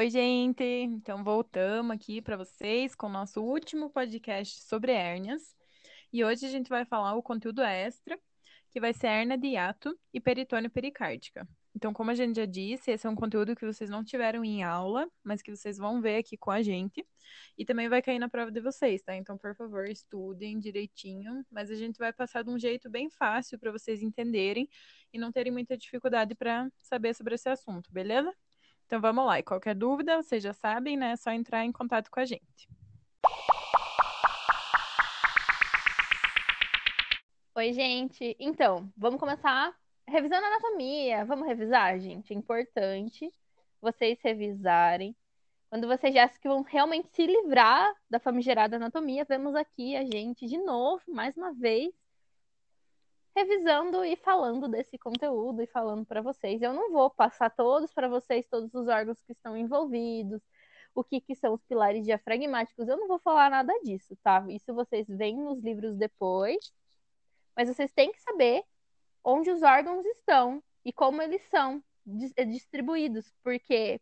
Oi, gente! Então, voltamos aqui para vocês com o nosso último podcast sobre hérnias. E hoje a gente vai falar o conteúdo extra, que vai ser hérnia de hiato e peritônio pericárdica. Então, como a gente já disse, esse é um conteúdo que vocês não tiveram em aula, mas que vocês vão ver aqui com a gente. E também vai cair na prova de vocês, tá? Então, por favor, estudem direitinho, mas a gente vai passar de um jeito bem fácil para vocês entenderem e não terem muita dificuldade para saber sobre esse assunto, beleza? Então, vamos lá. E qualquer dúvida, vocês já sabem, né? É só entrar em contato com a gente. Oi, gente. Então, vamos começar revisando a anatomia. Vamos revisar, gente? É importante vocês revisarem. Quando vocês já que vão realmente se livrar da famigerada anatomia, vemos aqui a gente de novo, mais uma vez, revisando e falando desse conteúdo e falando para vocês. Eu não vou passar todos para vocês, todos os órgãos que estão envolvidos, o que, que são os pilares diafragmáticos, eu não vou falar nada disso, tá? Isso vocês veem nos livros depois, mas vocês têm que saber onde os órgãos estão e como eles são eh, distribuídos, porque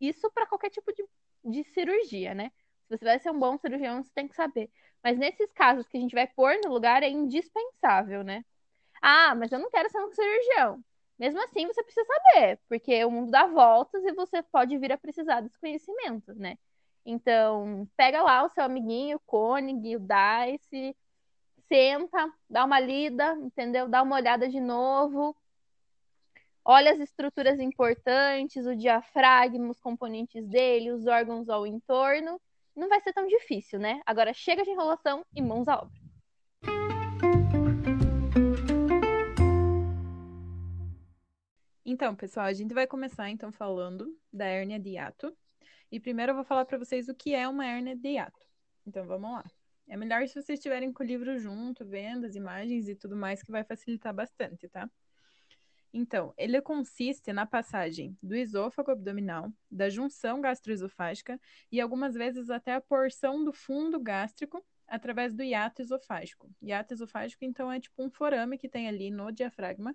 isso para qualquer tipo de, de cirurgia, né? Se você vai ser um bom cirurgião, você tem que saber. Mas nesses casos que a gente vai pôr no lugar, é indispensável, né? Ah, mas eu não quero ser um cirurgião. Mesmo assim, você precisa saber, porque o mundo dá voltas e você pode vir a precisar desse conhecimento, né? Então, pega lá o seu amiguinho, o Koenig, o Dice, senta, dá uma lida, entendeu? Dá uma olhada de novo. Olha as estruturas importantes, o diafragma, os componentes dele, os órgãos ao entorno. Não vai ser tão difícil, né? Agora chega de enrolação e mãos à obra. Então, pessoal, a gente vai começar então falando da hérnia de hiato. E primeiro eu vou falar para vocês o que é uma hérnia de hiato. Então, vamos lá. É melhor se vocês estiverem com o livro junto, vendo as imagens e tudo mais, que vai facilitar bastante, tá? Então, ele consiste na passagem do esôfago abdominal, da junção gastroesofágica e algumas vezes até a porção do fundo gástrico através do hiato esofágico. Hiato esofágico, então, é tipo um forame que tem ali no diafragma,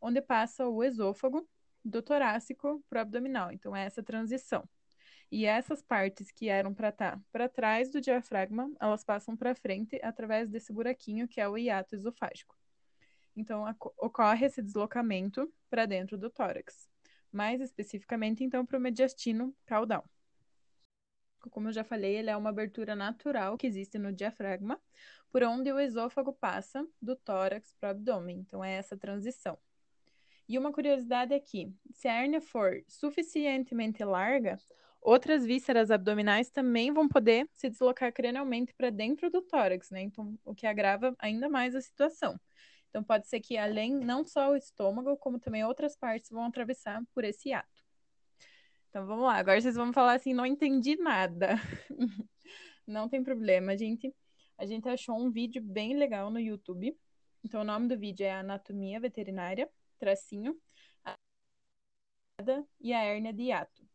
onde passa o esôfago do torácico para o abdominal. Então, é essa transição. E essas partes que eram para estar tá para trás do diafragma, elas passam para frente através desse buraquinho que é o hiato esofágico. Então, ocorre esse deslocamento para dentro do tórax. Mais especificamente, então, para o mediastino caudal. Como eu já falei, ele é uma abertura natural que existe no diafragma, por onde o esôfago passa do tórax para o abdômen. Então, é essa transição. E uma curiosidade aqui: se a hérnia for suficientemente larga, Outras vísceras abdominais também vão poder se deslocar cranialmente para dentro do tórax, né? Então, o que agrava ainda mais a situação. Então, pode ser que além, não só o estômago, como também outras partes vão atravessar por esse ato. Então, vamos lá. Agora vocês vão falar assim: não entendi nada. não tem problema, gente. A gente achou um vídeo bem legal no YouTube. Então, o nome do vídeo é Anatomia Veterinária, tracinho, e a hérnia de hiato.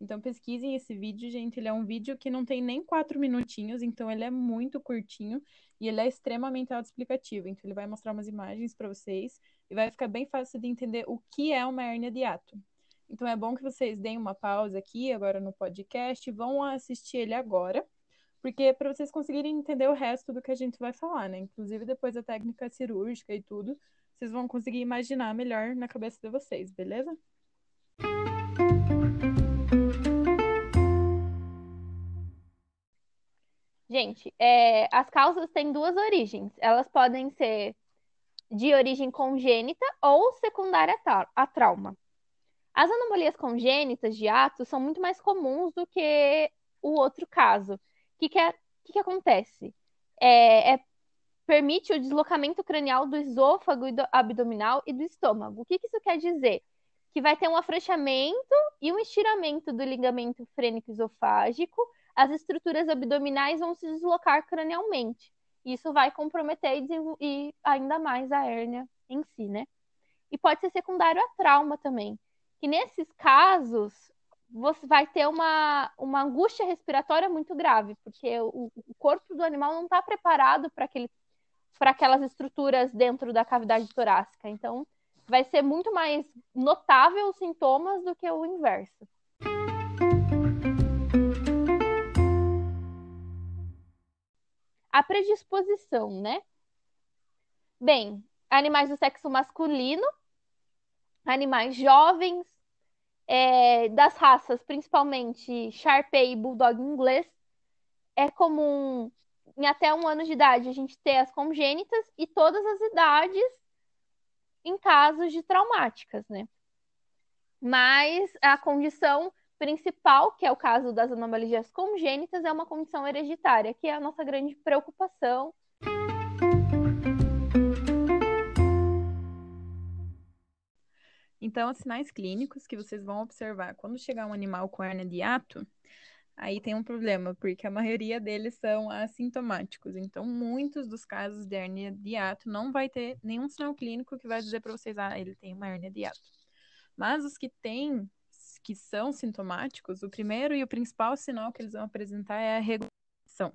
Então pesquisem esse vídeo, gente. Ele é um vídeo que não tem nem quatro minutinhos, então ele é muito curtinho e ele é extremamente autoexplicativo. Então ele vai mostrar umas imagens para vocês e vai ficar bem fácil de entender o que é uma hérnia de ato. Então é bom que vocês deem uma pausa aqui agora no podcast, vão assistir ele agora, porque para vocês conseguirem entender o resto do que a gente vai falar, né? Inclusive depois da técnica cirúrgica e tudo, vocês vão conseguir imaginar melhor na cabeça de vocês, beleza? Gente, é, as causas têm duas origens. Elas podem ser de origem congênita ou secundária a trauma. As anomalias congênitas de ato são muito mais comuns do que o outro caso. O que, que, é, que, que acontece? É, é, permite o deslocamento cranial do esôfago e do abdominal e do estômago. O que, que isso quer dizer? Que vai ter um afrouxamento e um estiramento do ligamento frênico esofágico as estruturas abdominais vão se deslocar cranialmente. Isso vai comprometer e, e ainda mais a hérnia em si, né? E pode ser secundário a trauma também. Que nesses casos, você vai ter uma, uma angústia respiratória muito grave, porque o, o corpo do animal não está preparado para aquele, para aquelas estruturas dentro da cavidade torácica. Então, vai ser muito mais notável os sintomas do que o inverso. A predisposição, né? Bem, animais do sexo masculino, animais jovens, é, das raças, principalmente Sharpei e Bulldog inglês, é comum em até um ano de idade a gente ter as congênitas e todas as idades em casos de traumáticas, né? Mas a condição principal, que é o caso das anomalias congênitas, é uma condição hereditária, que é a nossa grande preocupação. Então, os sinais clínicos que vocês vão observar quando chegar um animal com hernia de hiato, aí tem um problema, porque a maioria deles são assintomáticos. Então, muitos dos casos de hernia de hiato não vai ter nenhum sinal clínico que vai dizer para vocês, ah, ele tem uma hernia de hiato. Mas os que têm, que são sintomáticos, o primeiro e o principal sinal que eles vão apresentar é a regulação.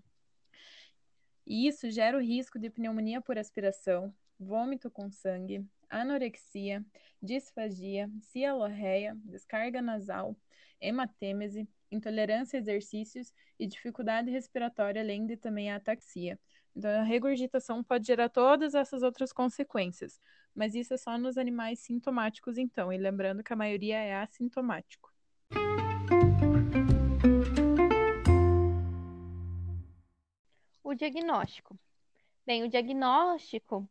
E isso gera o risco de pneumonia por aspiração, vômito com sangue, anorexia, disfagia, cialorreia, descarga nasal, hematêmese, intolerância a exercícios e dificuldade respiratória, além de também a ataxia. Então, a regurgitação pode gerar todas essas outras consequências, mas isso é só nos animais sintomáticos, então, e lembrando que a maioria é assintomático. O diagnóstico. Bem, o diagnóstico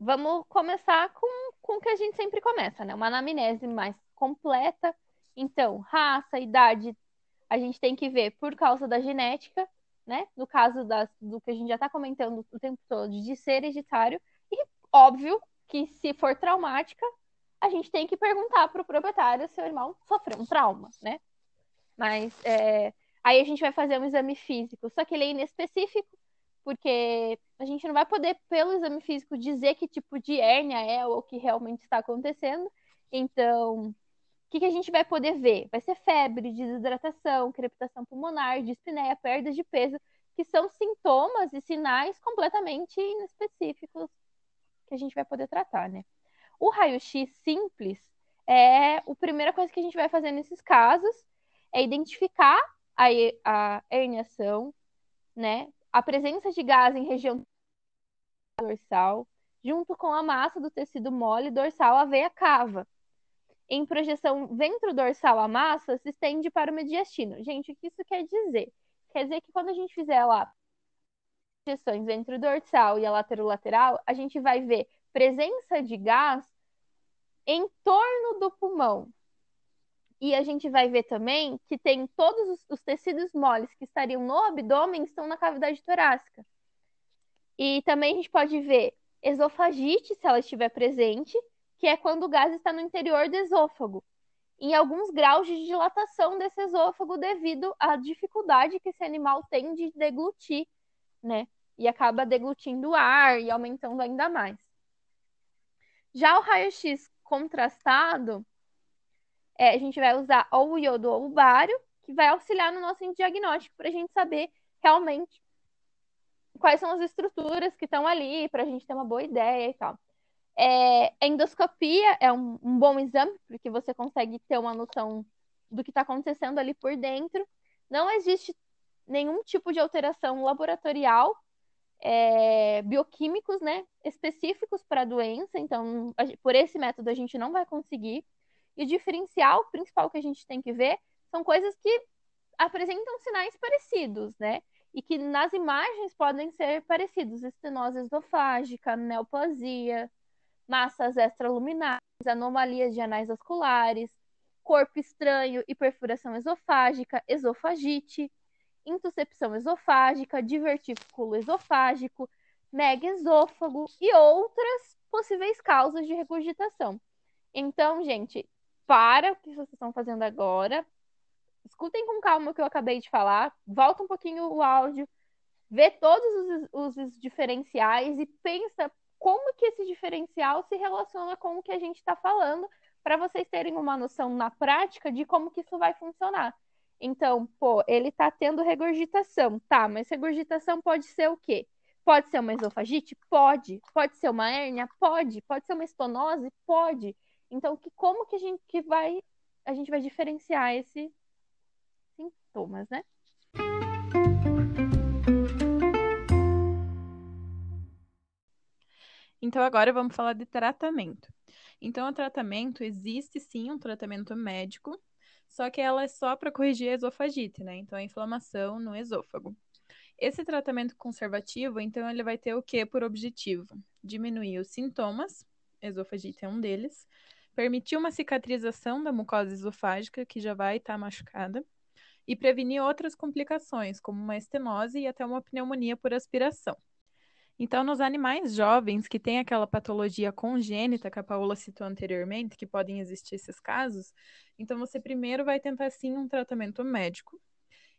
vamos começar com, com o que a gente sempre começa, né? Uma anamnese mais completa. Então, raça, idade, a gente tem que ver por causa da genética, né? No caso das, do que a gente já está comentando o tempo todo, de ser hereditário. E, óbvio, que se for traumática, a gente tem que perguntar para o proprietário se o irmão sofreu um trauma, né? Mas é, aí a gente vai fazer um exame físico, só que ele é inespecífico, porque a gente não vai poder, pelo exame físico, dizer que tipo de hérnia é ou o que realmente está acontecendo. Então, o que, que a gente vai poder ver? Vai ser febre, desidratação, crepitação pulmonar, dispneia, perda de peso, que são sintomas e sinais completamente inespecíficos que a gente vai poder tratar, né? O raio-x simples é a primeira coisa que a gente vai fazer nesses casos, é identificar a, a herniação, né? a presença de gás em região dorsal, junto com a massa do tecido mole dorsal, a veia cava. Em projeção ventrodorsal, a massa se estende para o mediastino. Gente, o que isso quer dizer? Quer dizer que quando a gente fizer lá projeções ventrodorsal e a laterolateral, a gente vai ver presença de gás em torno do pulmão, e a gente vai ver também que tem todos os, os tecidos moles que estariam no abdômen estão na cavidade torácica. E também a gente pode ver esofagite, se ela estiver presente, que é quando o gás está no interior do esôfago. Em alguns graus de dilatação desse esôfago devido à dificuldade que esse animal tem de deglutir, né? E acaba deglutindo o ar e aumentando ainda mais. Já o raio-x contrastado, é, a gente vai usar ou o iodo ou o bário, que vai auxiliar no nosso diagnóstico para a gente saber realmente quais são as estruturas que estão ali, para a gente ter uma boa ideia e tal. É, endoscopia é um, um, bom exame, porque você consegue ter uma noção do que está acontecendo ali por dentro. Não existe nenhum tipo de alteração laboratorial, é, bioquímicos, né, específicos para a doença. Então, a, por esse método, a gente não vai conseguir. E o diferencial principal que a gente tem que ver são coisas que apresentam sinais parecidos, né? E que nas imagens podem ser parecidos: estenose esofágica, neoplasia, massas extraluminares, anomalias de anais vasculares, corpo estranho e perfuração esofágica, esofagite, intuscepção esofágica, divertículo esofágico, megaesôfago e outras possíveis causas de regurgitação. Então, gente, para o que vocês estão fazendo agora, escutem com calma o que eu acabei de falar, volta um pouquinho o áudio, vê todos os, os diferenciais e pensa como que esse diferencial se relaciona com o que a gente está falando, para vocês terem uma noção na prática de como que isso vai funcionar. Então, pô, ele está tendo regurgitação, tá? Mas regurgitação pode ser o quê? Pode ser uma esofagite? Pode. Pode ser uma hérnia? Pode. Pode ser uma estonose? Pode. Então, que, como que a gente que vai a gente vai diferenciar esses sintomas, né? Então agora vamos falar de tratamento. Então o tratamento existe sim um tratamento médico, só que ela é só para corrigir a esofagite, né? Então a inflamação no esôfago. Esse tratamento conservativo, então ele vai ter o que por objetivo? Diminuir os sintomas, esofagite é um deles, permitir uma cicatrização da mucosa esofágica que já vai estar tá machucada e prevenir outras complicações, como uma estenose e até uma pneumonia por aspiração. Então, nos animais jovens que têm aquela patologia congênita que a Paula citou anteriormente, que podem existir esses casos, então você primeiro vai tentar sim um tratamento médico.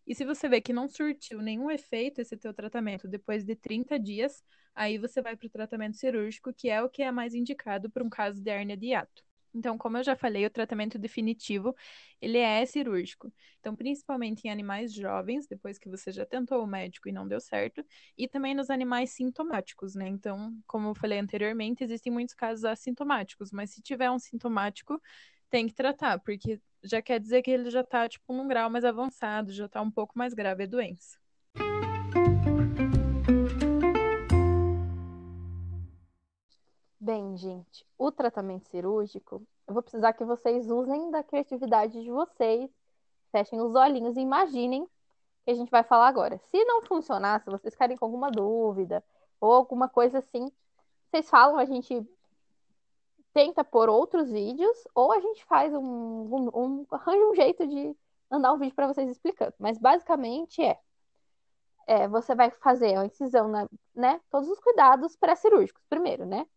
E se você vê que não surtiu nenhum efeito esse teu tratamento depois de 30 dias, aí você vai para o tratamento cirúrgico, que é o que é mais indicado para um caso de hérnia de hiato. Então, como eu já falei, o tratamento definitivo, ele é cirúrgico. Então, principalmente em animais jovens, depois que você já tentou o médico e não deu certo, e também nos animais sintomáticos, né? Então, como eu falei anteriormente, existem muitos casos assintomáticos, mas se tiver um sintomático, tem que tratar, porque já quer dizer que ele já tá, tipo, num grau mais avançado, já tá um pouco mais grave a doença. Bem, gente, o tratamento cirúrgico, eu vou precisar que vocês usem da criatividade de vocês, fechem os olhinhos e imaginem que a gente vai falar agora. Se não funcionar, se vocês ficarem com alguma dúvida ou alguma coisa assim, vocês falam, a gente tenta por outros vídeos ou a gente faz um, um, um arranja um jeito de mandar um vídeo para vocês explicando. Mas basicamente é, é você vai fazer a incisão, na, né? Todos os cuidados pré-cirúrgicos primeiro, né?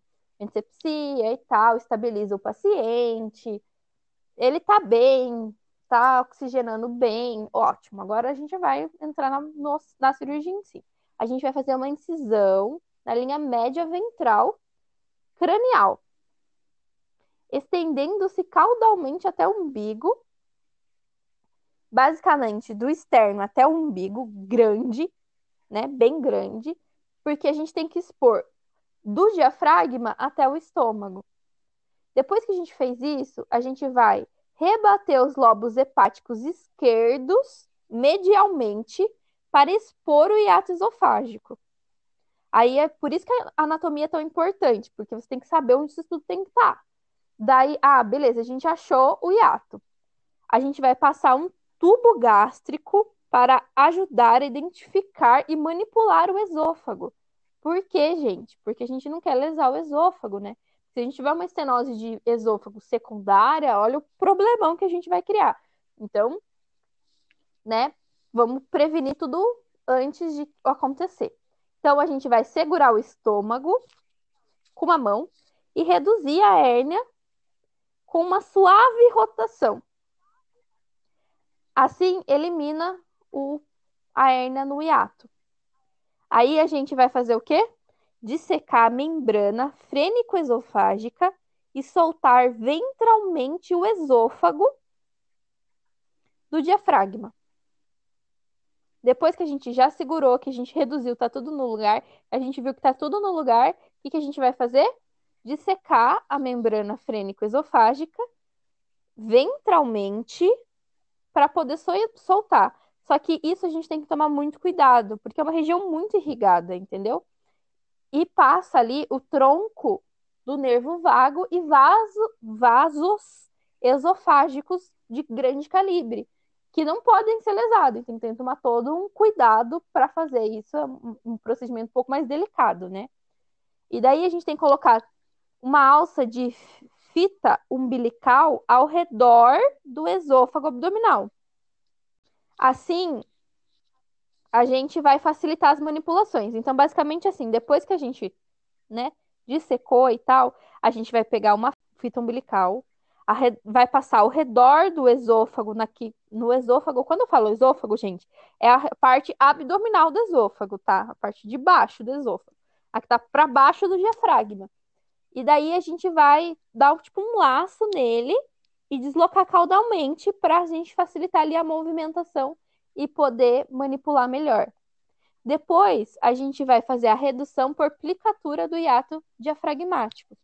Antisepsia e tal, estabiliza o paciente. Ele tá bem, tá oxigenando bem, ótimo. Agora a gente vai entrar na, no, na cirurgia em si. A gente vai fazer uma incisão na linha média ventral cranial, estendendo-se caudalmente até o umbigo, basicamente do externo até o umbigo, grande, né, bem grande, porque a gente tem que expor do diafragma até o estômago. Depois que a gente fez isso, a gente vai rebater os lobos hepáticos esquerdos medialmente para expor o hiato esofágico. Aí é por isso que a anatomia é tão importante, porque você tem que saber onde isso tudo tem que estar. Tá. Daí, ah, beleza, a gente achou o hiato. A gente vai passar um tubo gástrico para ajudar a identificar e manipular o esôfago. Por quê, gente? Porque a gente não quer lesar o esôfago, né? Se a gente tiver uma estenose de esôfago secundária, olha o problemão que a gente vai criar. Então, né, vamos prevenir tudo antes de acontecer. Então, a gente vai segurar o estômago com uma mão e reduzir a hérnia com uma suave rotação. Assim, elimina o, a hérnia no hiato. Aí a gente vai fazer o quê? Dissecar a membrana frênico-esofágica e soltar ventralmente o esôfago do diafragma. Depois que a gente já segurou, que a gente reduziu, tá tudo no lugar, a gente viu que tá tudo no lugar, o que, a gente vai fazer? Dissecar a membrana frênico-esofágica ventralmente para poder soltar. Só que isso a gente tem que tomar muito cuidado, porque é uma região muito irrigada, entendeu? E passa ali o tronco do nervo vago e vaso, vasos esofágicos de grande calibre, que não podem ser lesados. Então tem que tomar todo um cuidado para fazer isso, é um, procedimento um pouco mais delicado, né? E daí a gente tem que colocar uma alça de fita umbilical ao redor do esôfago abdominal. Assim, a gente vai facilitar as manipulações. Então, basicamente assim, depois que a gente, né, dissecou e tal, a gente vai pegar uma fita umbilical, re... vai passar ao redor do esôfago, naqui... no esôfago. Quando eu falo esôfago, gente, é a parte abdominal do esôfago, tá? A parte de baixo do esôfago. A que tá para baixo do diafragma. E daí a gente vai dar tipo um laço nele e deslocar caudalmente para a gente facilitar ali a movimentação e poder manipular melhor. Depois, a gente vai fazer a redução por plicatura do hiato diafragmático.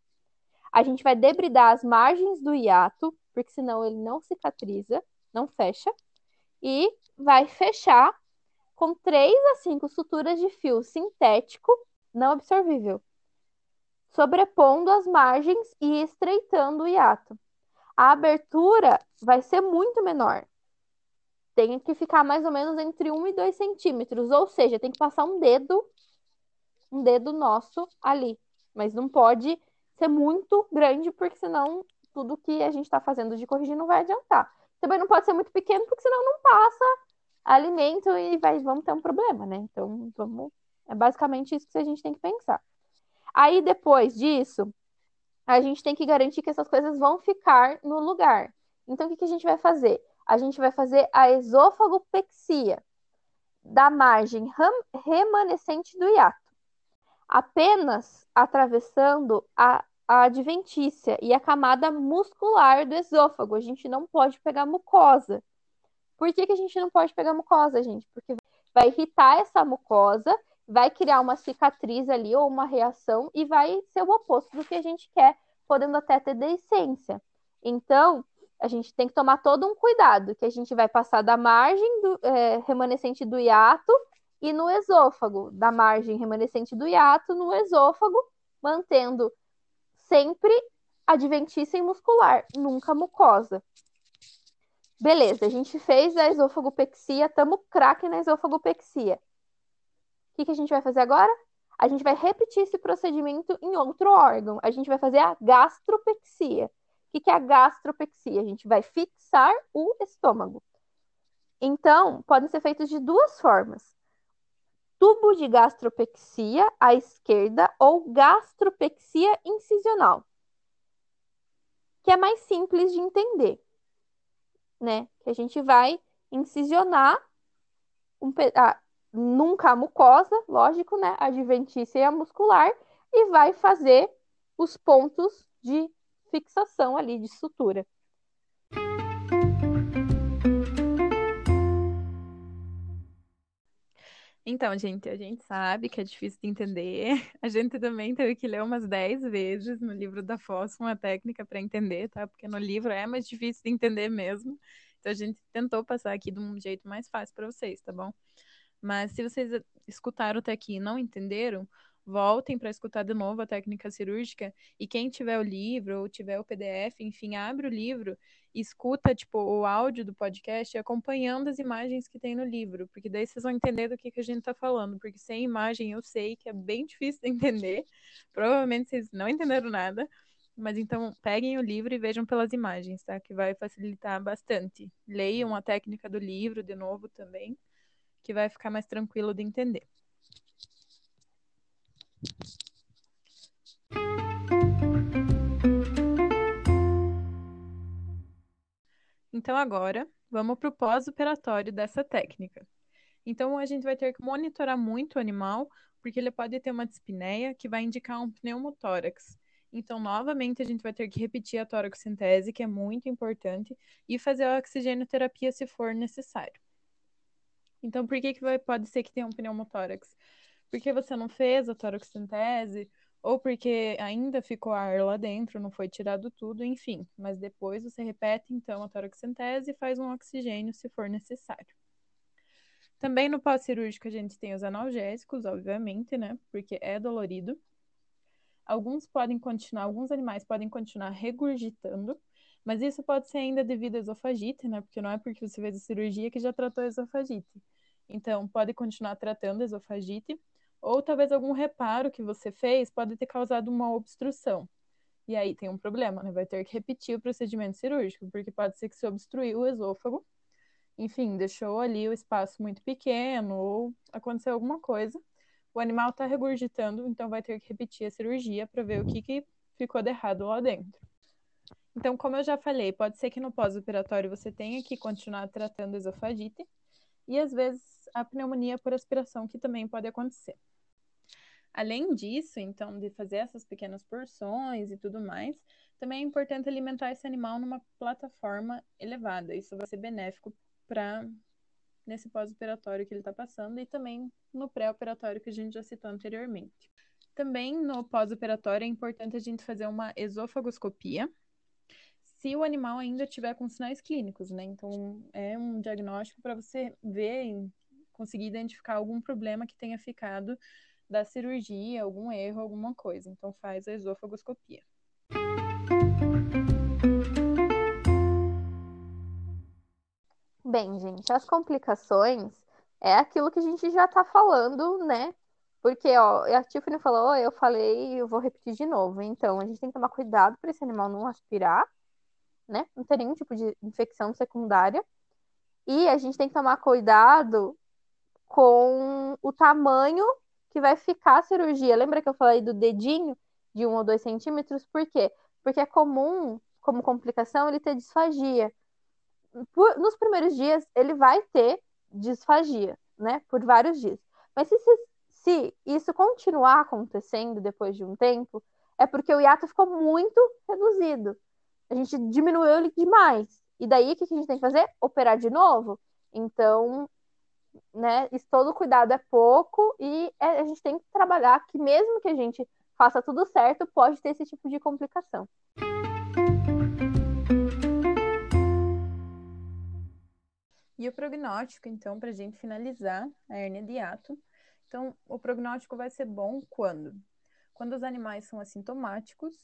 A gente vai debridar as margens do hiato, porque senão ele não cicatriza, não fecha, e vai fechar com 3 a 5 suturas de fio sintético não absorvível. sobrepondo as margens e estreitando o hiato. A abertura vai ser muito menor. Tem que ficar mais ou menos entre 1 e 2 centímetros, ou seja, tem que passar um dedo, um dedo nosso ali. Mas não pode ser muito grande, porque senão tudo que a gente está fazendo de corrigir não vai adiantar. Também não pode ser muito pequeno, porque senão não passa alimento e vai, vamos ter um problema, né? Então, vamos. É basicamente isso que a gente tem que pensar. Aí, depois disso, a gente tem que garantir que essas coisas vão ficar no lugar. Então, o que, que a gente vai fazer? A gente vai fazer a esofagopexia da margem remanescente do hiato. Apenas atravessando a a adventícia e a camada muscular do esôfago. A gente não pode pegar mucosa. Por que, que a gente não pode pegar mucosa, gente? Porque vai irritar essa mucosa, vai criar uma cicatriz ali ou uma reação e vai ser o oposto do que a gente quer, podendo até ter deiscência. Então, a gente tem que tomar todo um cuidado, que a gente vai passar da margem do, é, remanescente do hiato e no esôfago, da margem remanescente do hiato no esôfago, mantendo sempre adventícia muscular, nunca mucosa. Beleza, a gente fez a esofagopexia, estamos craque na esofagopexia. Que, que a gente vai fazer agora? A gente vai repetir esse procedimento em outro órgão. A gente vai fazer a gastropexia. O que, que é a gastropexia? A gente vai fixar o estômago. Então, podem ser feitos de duas formas tubo de gastropexia à esquerda ou gastropexia incisional, que é mais simples de entender, né? Que a gente vai incisionar um, ah, nunca a mucosa, lógico, né? Adventícia e a muscular, e vai fazer os pontos de fixação ali, de sutura. Então, gente, a gente sabe que é difícil de entender. A gente também teve que ler umas 10 vezes no livro da Foz uma técnica para entender, tá? Porque no livro é mais difícil de entender mesmo. Então a gente tentou passar aqui de um jeito mais fácil para vocês, tá bom? Mas se vocês escutaram até aqui e não entenderam, voltem para escutar de novo a técnica cirúrgica e quem tiver o livro ou tiver o PDF, enfim, abre o livro escuta, tipo, o áudio do podcast acompanhando as imagens que tem no livro, porque daí vocês vão entender do que, que a gente tá falando, porque sem imagem eu sei que é bem difícil de entender, provavelmente vocês não entenderam nada, mas então peguem o livro e vejam pelas imagens, tá? Que vai facilitar bastante. Leiam a técnica do livro de novo também, que vai ficar mais tranquilo de entender. Então, agora, vamos para o pós-operatório dessa técnica. Então, a gente vai ter que monitorar muito o animal, porque ele pode ter uma dispneia que vai indicar um pneumotórax. Então, novamente, a gente vai ter que repetir a toracocentese, que é muito importante, e fazer a oxigenoterapia se for necessário. Então, por que, que vai, pode ser que tenha um pneumotórax? Porque você não fez a toracocentese, ou porque ainda ficou ar lá dentro, não foi tirado tudo, enfim. Mas depois você repete então a toracocentese e faz um oxigênio se for necessário. Também no pós-cirúrgico a gente tem os analgésicos, obviamente, né? Porque é dolorido. Alguns podem continuar, alguns animais podem continuar regurgitando, mas isso pode ser ainda devido à esofagite, né? Porque não é porque você fez a cirurgia que já tratou a esofagite. Então, pode continuar tratando a esofagite, ou talvez algum reparo que você fez pode ter causado uma obstrução. E aí tem um problema, né? Vai ter que repetir o procedimento cirúrgico, porque pode ser que se obstruiu o esôfago, enfim, deixou ali o espaço muito pequeno, ou aconteceu alguma coisa. O animal está regurgitando, então vai ter que repetir a cirurgia para ver o que, que ficou de errado lá dentro. Então, como eu já falei, pode ser que no pós-operatório você tenha que continuar tratando esofagite, e às vezes a pneumonia por aspiração, que também pode acontecer. Além disso, então, de fazer essas pequenas porções e tudo mais, também é importante alimentar esse animal numa plataforma elevada. Isso vai ser benéfico para nesse pós-operatório que ele está passando e também no pré-operatório que a gente já citou anteriormente. Também no pós-operatório é importante a gente fazer uma esofagoscopia, se o animal ainda tiver com sinais clínicos, né? Então, é um diagnóstico para você ver conseguir identificar algum problema que tenha ficado da cirurgia, algum erro, alguma coisa. Então faz a esofagoscopia. Bem, gente, as complicações é aquilo que a gente já tá falando, né? Porque, ó, a Tiffany falou, eu falei, eu vou repetir de novo. Então, a gente tem que tomar cuidado para esse animal não aspirar, né? Não ter nenhum tipo de infecção secundária. E a gente tem que tomar cuidado com o tamanho que vai ficar a cirurgia. Lembra que eu falei do dedinho de um ou dois centímetros? Por quê? Porque é comum, como complicação, ele ter disfagia. Por, nos primeiros dias, ele vai ter disfagia, né? Por vários dias. Mas se, se, se isso continuar acontecendo depois de um tempo, é porque o hiato ficou muito reduzido. A gente diminuiu ele demais. E daí, o que a gente tem que fazer? Operar de novo. Então, né, todo cuidado é pouco e é, a gente tem que trabalhar que mesmo que a gente faça tudo certo, pode ter esse tipo de complicação. E o prognóstico, então, para a gente finalizar a hernia de hiato. Então, o prognóstico vai ser bom quando? Quando os animais são assintomáticos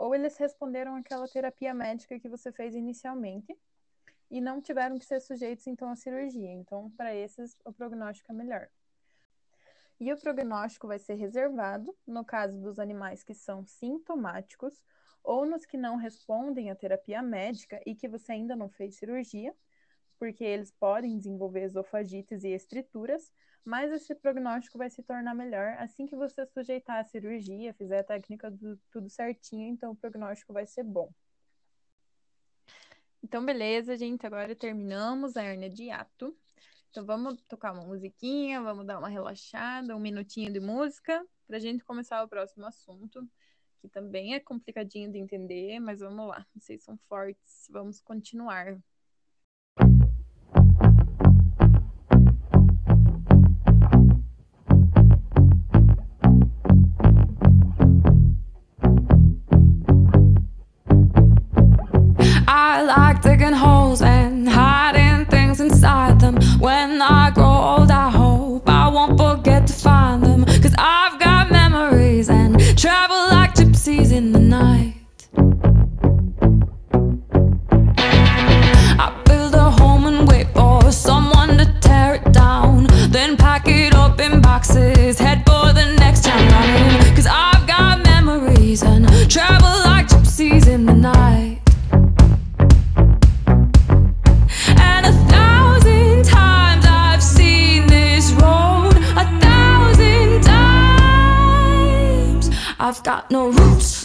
ou eles responderam àquela terapia médica que você fez inicialmente e não tiveram que ser sujeitos, então, à cirurgia. Então, para esses, o prognóstico é melhor. E o prognóstico vai ser reservado no caso dos animais que são sintomáticos ou nos que não respondem à terapia médica e que você ainda não fez cirurgia, porque eles podem desenvolver esofagites e estrituras, mas esse prognóstico vai se tornar melhor assim que você sujeitar a cirurgia, fizer a técnica do, tudo certinho, então o prognóstico vai ser bom. Então, beleza, gente, agora terminamos a hernia de ato. Então, vamos tocar uma musiquinha, vamos dar uma relaxada, um minutinho de música, para a gente começar o próximo assunto, que também é complicadinho de entender, mas vamos lá, vocês são fortes, vamos continuar. boxes, head for the next town running. Cause I've got memories and travel like gypsies in the night. And a thousand times I've seen this road, a thousand times I've got no roots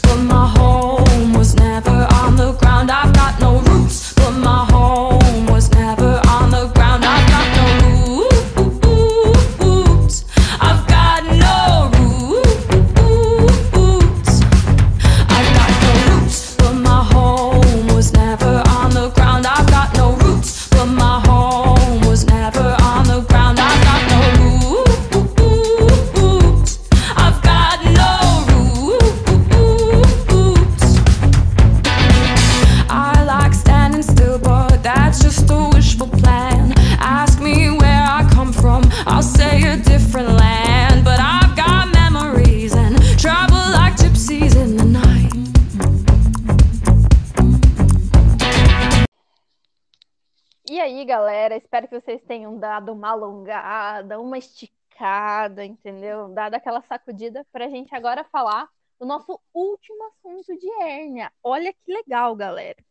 espero que vocês tenham dado uma alongada, uma esticada, entendeu? Dado aquela sacudida para a gente agora falar do nosso último assunto de hérnia. Olha que legal, galera.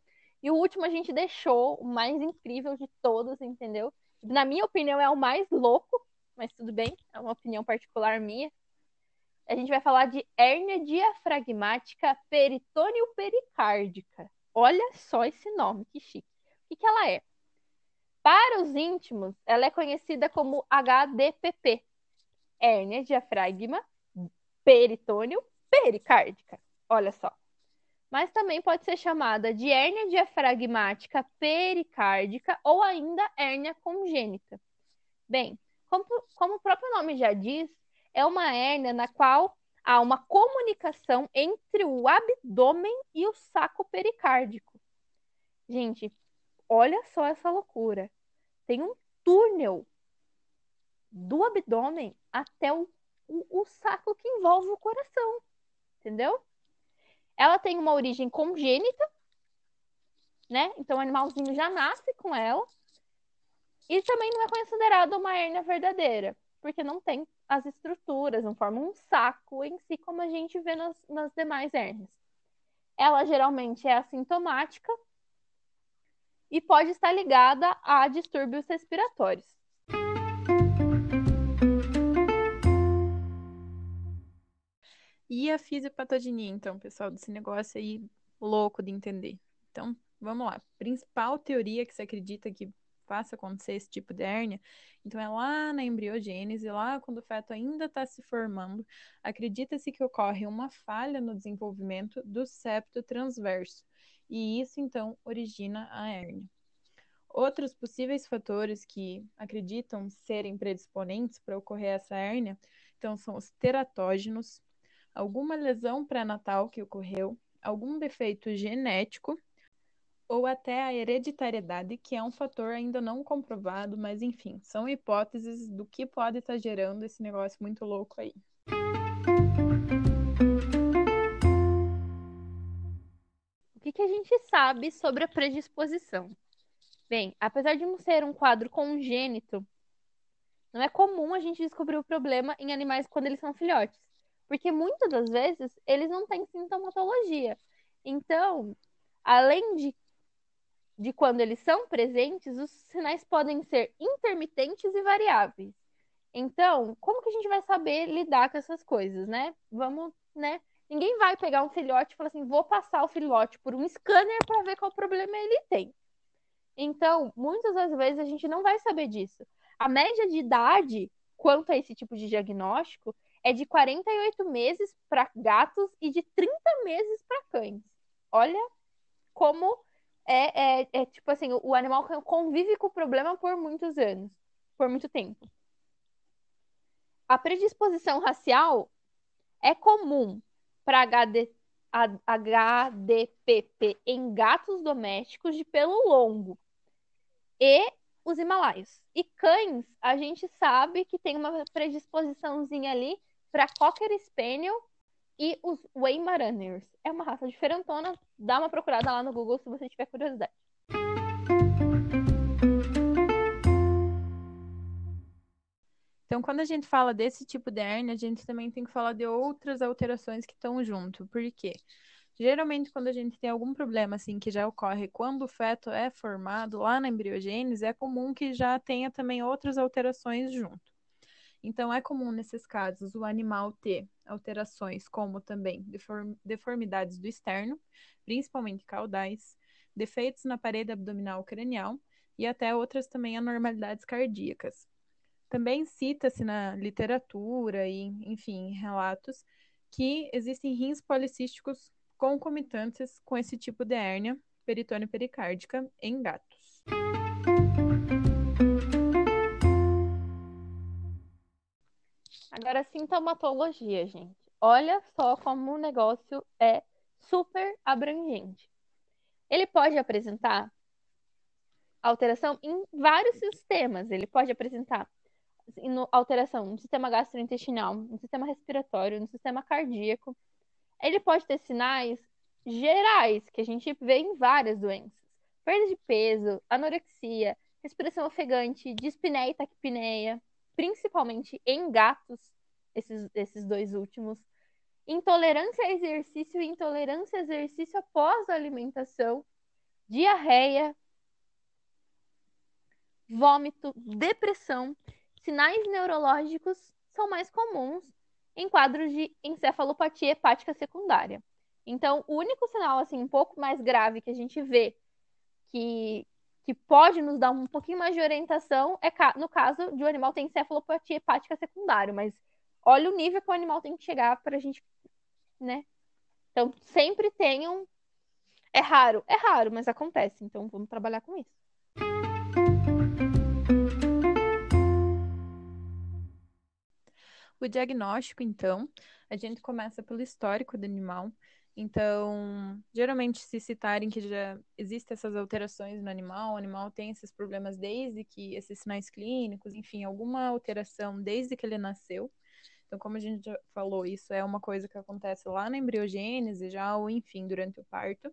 E o último a gente deixou o mais incrível de todos, entendeu? Na minha opinião, é o mais louco, mas tudo bem, é uma opinião particular minha. A gente vai falar de hérnia diafragmática peritônio pericárdica. Olha só esse nome, que chique. O que, que ela é? Para os íntimos, ela é conhecida como HDPP, hérnia diafragma peritônio pericárdica. Olha só. Mas também pode ser chamada de hérnia diafragmática pericárdica ou ainda hérnia congênita. Bem, como, como o próprio nome já diz, é uma hérnia na qual há uma comunicação entre o abdômen e o saco pericárdico. Gente, olha só essa loucura. Tem um túnel do abdômen até o o, o saco que envolve o coração, entendeu? Ela tem uma origem congênita, né? Então o animalzinho já nasce com ela. E também não é considerada uma hérnia verdadeira, porque não tem as estruturas, não forma um saco em si, como a gente vê nas, nas demais hérnias. Ela geralmente é assintomática e pode estar ligada a distúrbios respiratórios. E a fisiopatogenia, então, pessoal, desse negócio aí louco de entender. Então, vamos lá. Principal teoria que se acredita que faça acontecer esse tipo de hérnia, então é lá na embriogênese, lá quando o feto ainda está se formando, acredita-se que ocorre uma falha no desenvolvimento do septo transverso, e isso então origina a hérnia. Outros possíveis fatores que acreditam serem predisponentes para ocorrer essa hérnia, então são os teratógenos, alguma lesão pré-natal que ocorreu, algum defeito genético ou até a hereditariedade, que é um fator ainda não comprovado, mas enfim, são hipóteses do que pode estar gerando esse negócio muito louco aí. Que, a gente sabe sobre a predisposição? Bem, apesar de não ser um quadro congênito, não é comum a gente descobrir o problema em animais quando eles são filhotes. Porque muitas das vezes eles não têm sintomatologia. Então, além de, de quando eles são presentes, os sinais podem ser intermitentes e variáveis. Então, como que a gente vai saber lidar com essas coisas, né? Vamos, né? Ninguém vai pegar um filhote e falar assim, vou passar o filhote por um scanner para ver qual problema ele tem. Então, muitas das vezes a gente não vai saber disso. A média de idade quanto a esse tipo de diagnóstico é de 48 meses para gatos e de 30 meses para cães. Olha como é, é, é, tipo assim, o animal convive com o problema por muitos anos, por muito tempo. A predisposição racial é comum para HD, HDPP em gatos domésticos de pelo longo e os Himalaios. E cães, a gente sabe que tem uma predisposiçãozinha ali para Cocker Spaniel e os Weimaraners. É uma raça diferentona. Dá uma procurada lá no Google se você tiver curiosidade. Então, quando a gente fala desse tipo de hérnia, a gente também tem que falar de outras alterações que estão junto. Por quê? Geralmente, quando a gente tem algum problema assim que já ocorre quando o feto é formado lá na embriogênese, é comum que já tenha também outras alterações junto. Então, é comum nesses casos o animal ter alterações como também deform deformidades do externo, principalmente caudais, defeitos na parede abdominal cranial e até outras também anormalidades cardíacas. Também cita-se na literatura e, enfim, relatos que existem rins policísticos concomitantes com esse tipo de hérnia peritônio pericárdica em gatos. Agora, sintomatologia, gente. Olha só como o negócio é super abrangente. Ele pode apresentar alteração em vários sistemas. Ele pode apresentar alteração no sistema gastrointestinal, no sistema respiratório, no sistema cardíaco. Ele pode ter sinais gerais que a gente vê em várias doenças: perda de peso, anorexia, respiração ofegante, dispneia e taquipneia, principalmente em gatos, esses, esses dois últimos. Intolerância a exercício e intolerância a exercício após a alimentação, diarreia, vômito, depressão, sinais neurológicos são mais comuns em quadros de encefalopatia hepática secundária. Então, o único sinal assim um pouco mais grave que a gente vê que que pode nos dar um pouquinho mais de orientação é no caso de um animal ter encefalopatia hepática secundária, mas olha o nível que o animal tem que chegar para a gente, né? Então, sempre tenham. É raro, é raro, mas acontece. Então, vamos trabalhar com isso. O diagnóstico, então, a gente começa pelo histórico do animal. Então, geralmente, se citarem que já existem essas alterações no animal, o animal tem esses problemas desde que esses sinais clínicos, enfim, alguma alteração desde que ele nasceu. Então, como a gente já falou, isso é uma coisa que acontece lá na embriogênese, já ou enfim, durante o parto.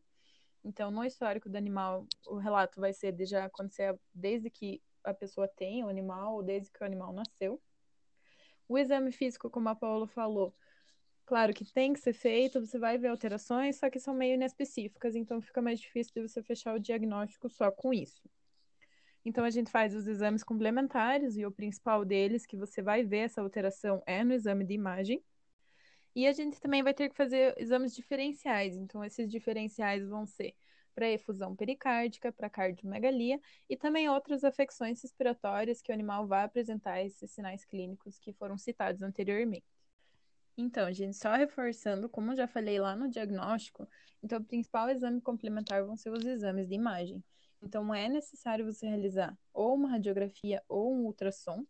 Então, no histórico do animal, o relato vai ser de já acontecer desde que a pessoa tem o animal ou desde que o animal nasceu. O exame físico, como a Paula falou, claro que tem que ser feito, você vai ver alterações, só que são meio inespecíficas, então fica mais difícil de você fechar o diagnóstico só com isso. Então, a gente faz os exames complementares e o principal deles, que você vai ver essa alteração, é no exame de imagem. E a gente também vai ter que fazer exames diferenciais. Então, esses diferenciais vão ser para efusão pericárdica, para cardiomegalia e também outras afecções respiratórias que o animal vai apresentar esses sinais clínicos que foram citados anteriormente. Então, gente, só reforçando, como já falei lá no diagnóstico, então o principal exame complementar vão ser os exames de imagem. Então, é necessário você realizar ou uma radiografia ou um ultrassom.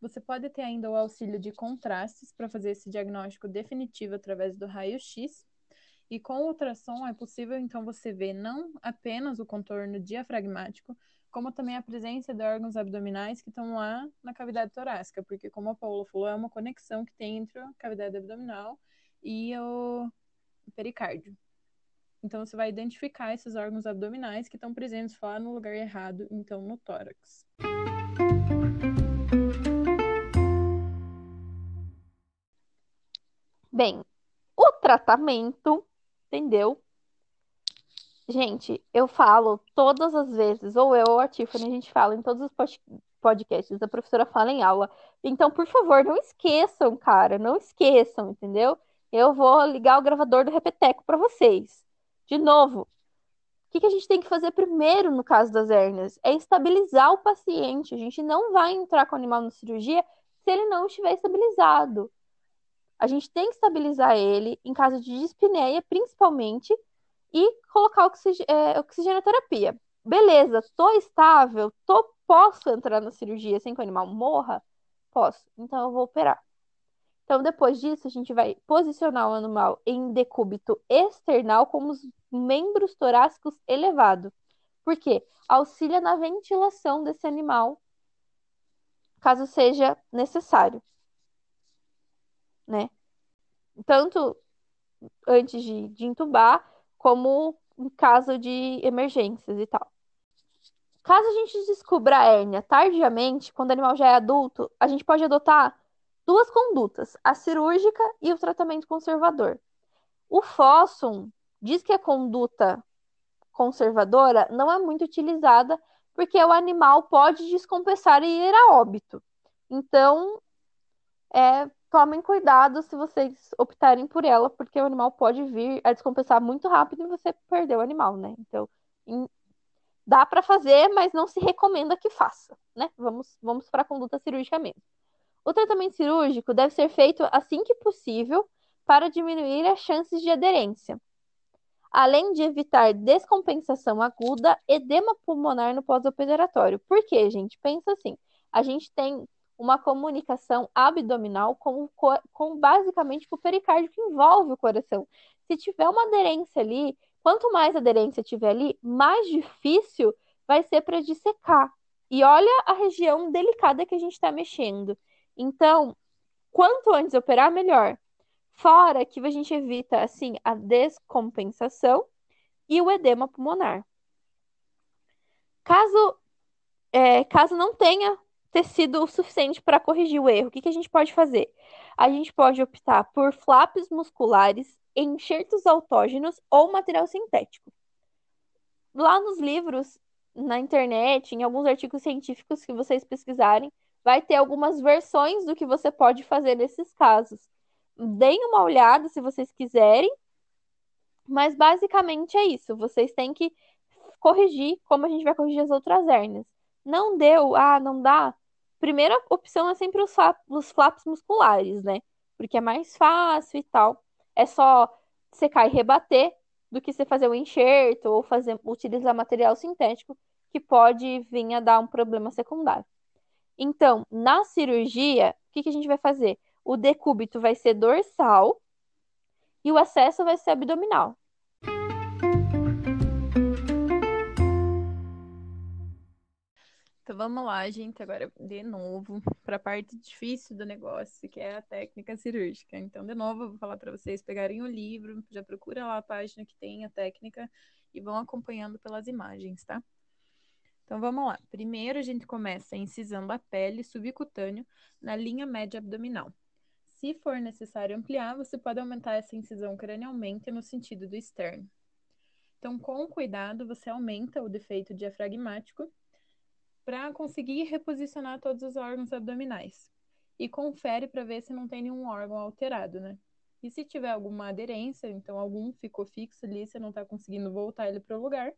Você pode ter ainda o auxílio de contrastes para fazer esse diagnóstico definitivo através do raio-x. E com o ultrassom é possível, então, você ver não apenas o contorno diafragmático, como também a presença de órgãos abdominais que estão lá na cavidade torácica, porque, como a Paula falou, é uma conexão que tem entre a cavidade abdominal e o pericárdio. Então, você vai identificar esses órgãos abdominais que estão presentes lá no lugar errado, então no tórax. Bem, o tratamento, entendeu? Gente, eu falo todas as vezes, ou eu ou a Tiffany, a gente fala em todos os podcasts, a professora fala em aula. Então, por favor, não esqueçam, cara, não esqueçam, entendeu? Eu vou ligar o gravador do Repeteco para vocês. De novo, o que, que a gente tem que fazer primeiro no caso das hérnias? É estabilizar o paciente. A gente não vai entrar com o animal na cirurgia se ele não estiver estabilizado. A gente tem que estabilizar ele em caso de dispneia, principalmente, e colocar oxig é, oxigenoterapia. Beleza, tô estável, tô, posso entrar na cirurgia sem que o animal morra? Posso, então eu vou operar. Então, depois disso, a gente vai posicionar o animal em decúbito external com os membros torácicos elevados. Por quê? Auxilia na ventilação desse animal, caso seja necessário. Né? Tanto antes de, de entubar, como em caso de emergências e tal. Caso a gente descubra a hérnia tardiamente, quando o animal já é adulto, a gente pode adotar duas condutas, a cirúrgica e o tratamento conservador. O fósson diz que a conduta conservadora não é muito utilizada porque o animal pode descompensar e ir a óbito. Então, é, tomem cuidado se vocês optarem por ela, porque o animal pode vir a descompensar muito rápido e você perder o animal, né? Então, em, dá para fazer, mas não se recomenda que faça, né? Vamos, vamos para a conduta cirúrgica mesmo. O tratamento cirúrgico deve ser feito assim que possível para diminuir as chances de aderência, além de evitar descompensação aguda, edema pulmonar no pós-operatório. Por quê, gente? Pensa assim: a gente tem uma comunicação abdominal com, com basicamente com o pericárdio que envolve o coração. Se tiver uma aderência ali, quanto mais aderência tiver ali, mais difícil vai ser para dissecar. E olha a região delicada que a gente está mexendo. Então, quanto antes operar, melhor. Fora que a gente evita, assim, a descompensação e o edema pulmonar. Caso, é, caso não tenha tecido o suficiente para corrigir o erro, o que, que a gente pode fazer? A gente pode optar por flaps musculares, enxertos autógenos ou material sintético. Lá nos livros, na internet, em alguns artigos científicos que vocês pesquisarem, vai ter algumas versões do que você pode fazer nesses casos. Deem uma olhada se vocês quiserem, mas basicamente é isso. Vocês têm que corrigir como a gente vai corrigir as outras hérnias. Não deu, ah, não dá. Primeira opção é sempre os, os flaps musculares, né? Porque é mais fácil e tal. É só secar e rebater do que você fazer o enxerto ou fazer utilizar material sintético que pode vir a dar um problema secundário. Então, na cirurgia, o que, que a gente vai fazer? O decúbito vai ser dorsal e o acesso vai ser abdominal. Então vamos lá, gente, agora de novo para a parte difícil do negócio, que é a técnica cirúrgica. Então, de novo, eu vou falar para vocês pegarem o livro, já procura lá a página que tem a técnica e vão acompanhando pelas imagens, tá? Então, vamos lá. Primeiro, a gente começa incisando a pele subcutânea na linha média abdominal. Se for necessário ampliar, você pode aumentar essa incisão cranialmente no sentido do externo. Então, com cuidado, você aumenta o defeito diafragmático para conseguir reposicionar todos os órgãos abdominais. E confere para ver se não tem nenhum órgão alterado, né? E se tiver alguma aderência, então algum ficou fixo ali, você não está conseguindo voltar ele para o lugar.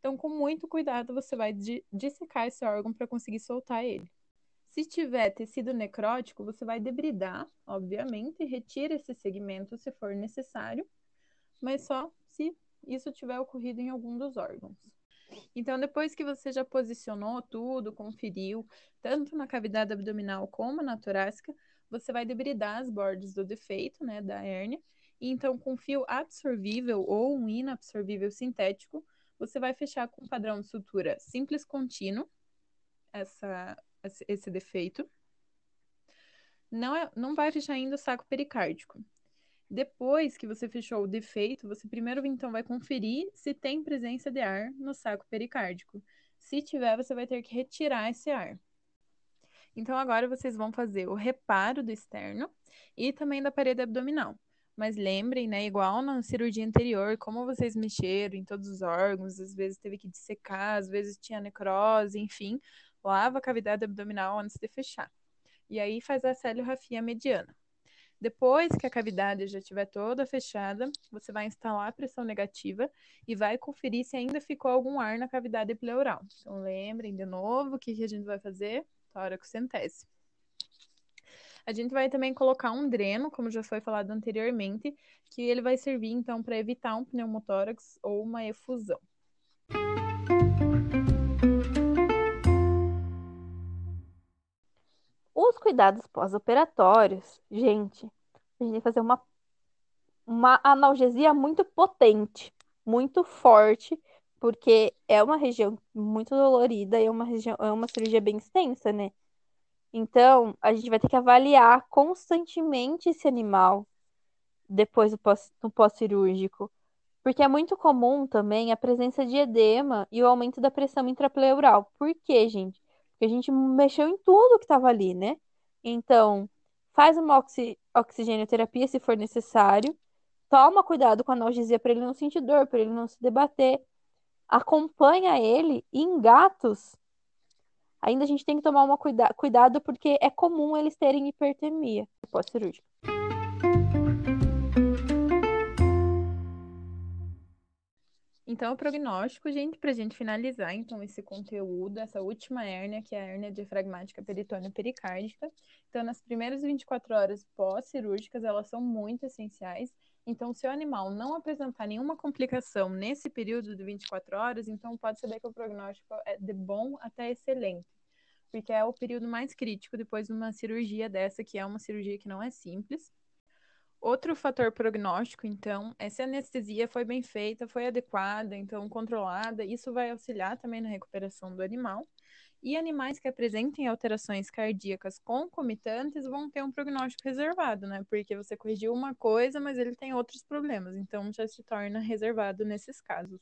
Então, com muito cuidado, você vai dissecar esse órgão para conseguir soltar ele. Se tiver tecido necrótico, você vai debridar, obviamente, retira esse segmento se for necessário, mas só se isso tiver ocorrido em algum dos órgãos. Então, depois que você já posicionou tudo, conferiu, tanto na cavidade abdominal como na torácica, você vai debridar as bordas do defeito, né, da hérnia. E então, com fio absorvível ou um inabsorvível sintético, você vai fechar com padrão de sutura simples contínuo, essa, esse defeito. Não, é, não vai fechar ainda o saco pericárdico. Depois que você fechou o defeito, você primeiro então vai conferir se tem presença de ar no saco pericárdico. Se tiver, você vai ter que retirar esse ar. Então agora vocês vão fazer o reparo do externo e também da parede abdominal. Mas lembrem, né, igual na cirurgia anterior, como vocês mexeram em todos os órgãos, às vezes teve que dissecar, às vezes tinha necrose, enfim, lava a cavidade abdominal antes de fechar. E aí faz a celiorrafia mediana. Depois que a cavidade já estiver toda fechada, você vai instalar a pressão negativa e vai conferir se ainda ficou algum ar na cavidade pleural. Então, lembrem de novo o que, a gente vai fazer? Tórax-centese. A gente vai também colocar um dreno, como já foi falado anteriormente, que ele vai servir então para evitar um pneumotórax ou uma efusão. Os cuidados pós-operatórios, gente, a gente tem que fazer uma, uma analgesia muito potente, muito forte, porque é uma região muito dolorida e é uma região, é uma cirurgia bem extensa, né? Então, a gente vai ter que avaliar constantemente esse animal depois do pós, pós-cirúrgico. Porque é muito comum também a presença de edema e o aumento da pressão intrapleural. Por quê, gente? Porque a gente mexeu em tudo que estava ali, né? Então, faz uma oxi oxigenoterapia se for necessário. Toma cuidado com a analgesia para ele não sentir dor, para ele não se debater. Acompanha ele em gatos. Ainda a gente tem que tomar uma cuida cuidado porque é comum eles terem hipertermia pós-cirúrgica. Então, o prognóstico, gente, para a gente finalizar, então, esse conteúdo, essa última hérnia, que é a hérnia diafragmática peritônio pericárdica. Então, nas primeiras 24 horas pós-cirúrgicas, elas são muito essenciais. Então, se o animal não apresentar nenhuma complicação nesse período de 24 horas, então pode saber que o prognóstico é de bom até excelente, porque é o período mais crítico depois de uma cirurgia dessa, que é uma cirurgia que não é simples. Outro fator prognóstico, então, é se a anestesia foi bem feita, foi adequada, então controlada. Isso vai auxiliar também na recuperação do animal. E animais que apresentem alterações cardíacas concomitantes vão ter um prognóstico reservado, né? Porque você corrigiu uma coisa, mas ele tem outros problemas, então já se torna reservado nesses casos.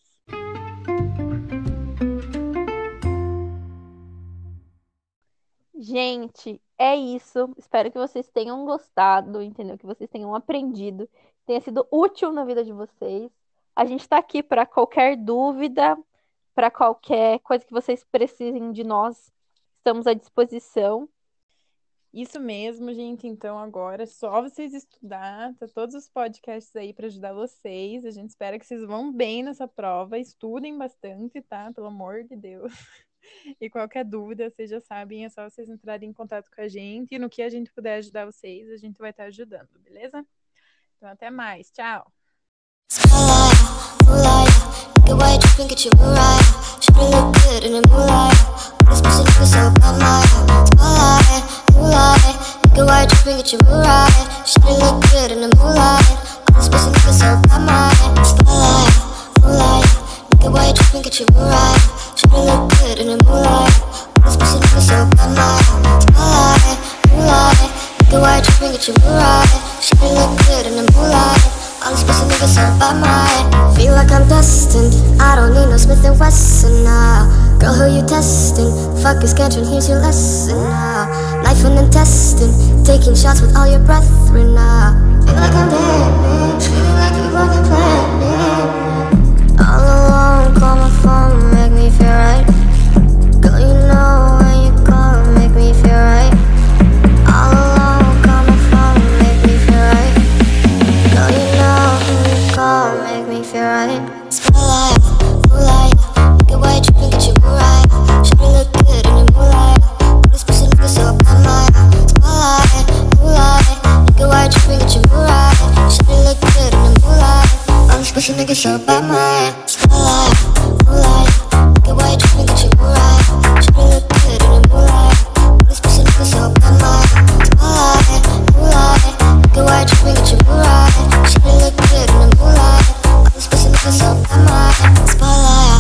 Gente, é isso. Espero que vocês tenham gostado, entendeu? Que vocês tenham aprendido, tenha sido útil na vida de vocês. A gente está aqui para qualquer dúvida, para qualquer coisa que vocês precisem de nós. Estamos à disposição. Isso mesmo, gente. Então agora é só vocês estudar, tá todos os podcasts aí para ajudar vocês. A gente espera que vocês vão bem nessa prova, estudem bastante, tá? Pelo amor de Deus. E qualquer dúvida, vocês já sabem, é só vocês entrarem em contato com a gente. E no que a gente puder ajudar vocês, a gente vai estar ajudando, beleza? Então, até mais. Tchau! Spotlight, why you tripping, get you the moonlight Girl, who you testing? Fuck your schedule, here's your lesson now. Knife and intestine, taking shots with all your brethren now. Feel like I'm dead, feeling like you fucking planning. All alone, call my phone, make me feel right.